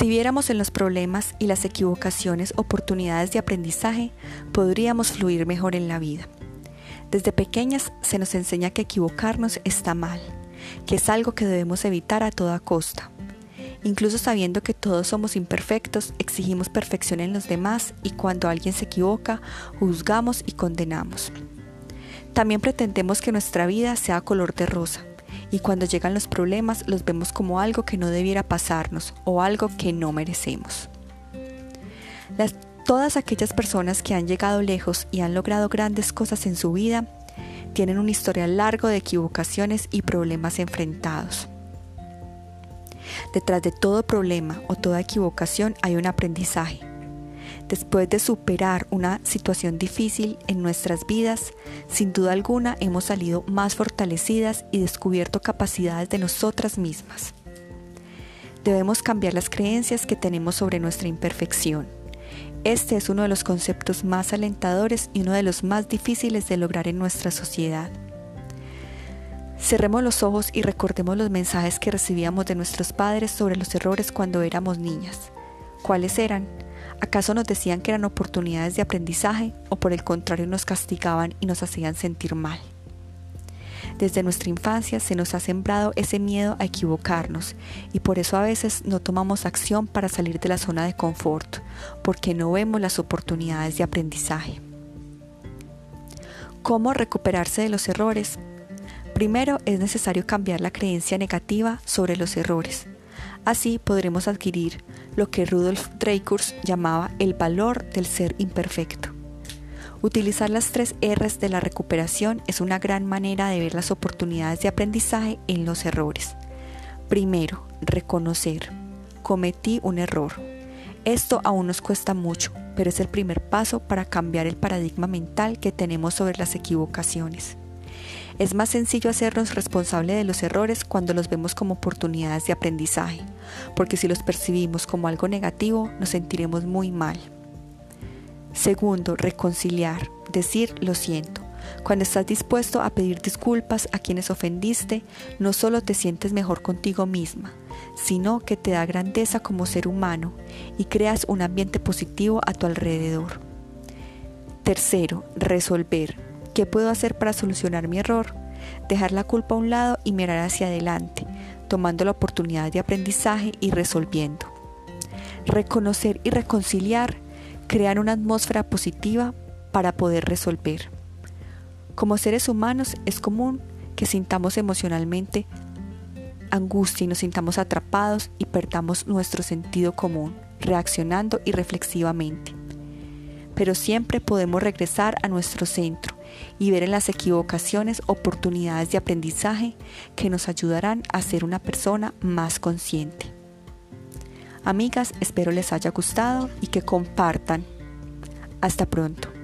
Si viéramos en los problemas y las equivocaciones oportunidades de aprendizaje, podríamos fluir mejor en la vida. Desde pequeñas se nos enseña que equivocarnos está mal, que es algo que debemos evitar a toda costa. Incluso sabiendo que todos somos imperfectos, exigimos perfección en los demás y cuando alguien se equivoca, juzgamos y condenamos. También pretendemos que nuestra vida sea color de rosa, y cuando llegan los problemas los vemos como algo que no debiera pasarnos o algo que no merecemos. todas aquellas personas que han llegado lejos y han logrado grandes cosas en su vida tienen un historial largo de equivocaciones y problemas enfrentados. Detrás de todo problema o toda equivocación hay un aprendizaje Después de superar una situación difícil en nuestras vidas, sin duda alguna hemos salido más fortalecidas y descubierto capacidades de nosotras mismas. Debemos cambiar las creencias que tenemos sobre nuestra imperfección. Este es uno de los conceptos más alentadores y uno de los más difíciles de lograr en nuestra sociedad. Cerremos los ojos y recordemos los mensajes que recibíamos de nuestros padres sobre los errores cuando éramos niñas. ¿Cuáles eran? ¿Acaso nos decían que eran oportunidades de aprendizaje o por el contrario nos castigaban y nos hacían sentir mal? Desde nuestra infancia se nos ha sembrado ese miedo a equivocarnos y por eso a veces no tomamos acción para salir de la zona de confort, porque no vemos las oportunidades de aprendizaje. ¿Cómo recuperarse de los errores? Primero es necesario cambiar la creencia negativa sobre los errores. Así podremos adquirir lo que Rudolf Dreikurs llamaba el valor del ser imperfecto. Utilizar las tres R's de la recuperación es una gran manera de ver las oportunidades de aprendizaje en los errores. Primero, reconocer. Cometí un error. Esto aún nos cuesta mucho, pero es el primer paso para cambiar el paradigma mental que tenemos sobre las equivocaciones. Es más sencillo hacernos responsable de los errores cuando los vemos como oportunidades de aprendizaje, porque si los percibimos como algo negativo nos sentiremos muy mal. Segundo, reconciliar, decir lo siento. Cuando estás dispuesto a pedir disculpas a quienes ofendiste, no solo te sientes mejor contigo misma, sino que te da grandeza como ser humano y creas un ambiente positivo a tu alrededor. Tercero, resolver. ¿Qué puedo hacer para solucionar mi error? Dejar la culpa a un lado y mirar hacia adelante, tomando la oportunidad de aprendizaje y resolviendo. Reconocer y reconciliar crear una atmósfera positiva para poder resolver. Como seres humanos es común que sintamos emocionalmente angustia y nos sintamos atrapados y perdamos nuestro sentido común, reaccionando irreflexivamente. Pero siempre podemos regresar a nuestro centro y ver en las equivocaciones oportunidades de aprendizaje que nos ayudarán a ser una persona más consciente. Amigas, espero les haya gustado y que compartan. Hasta pronto.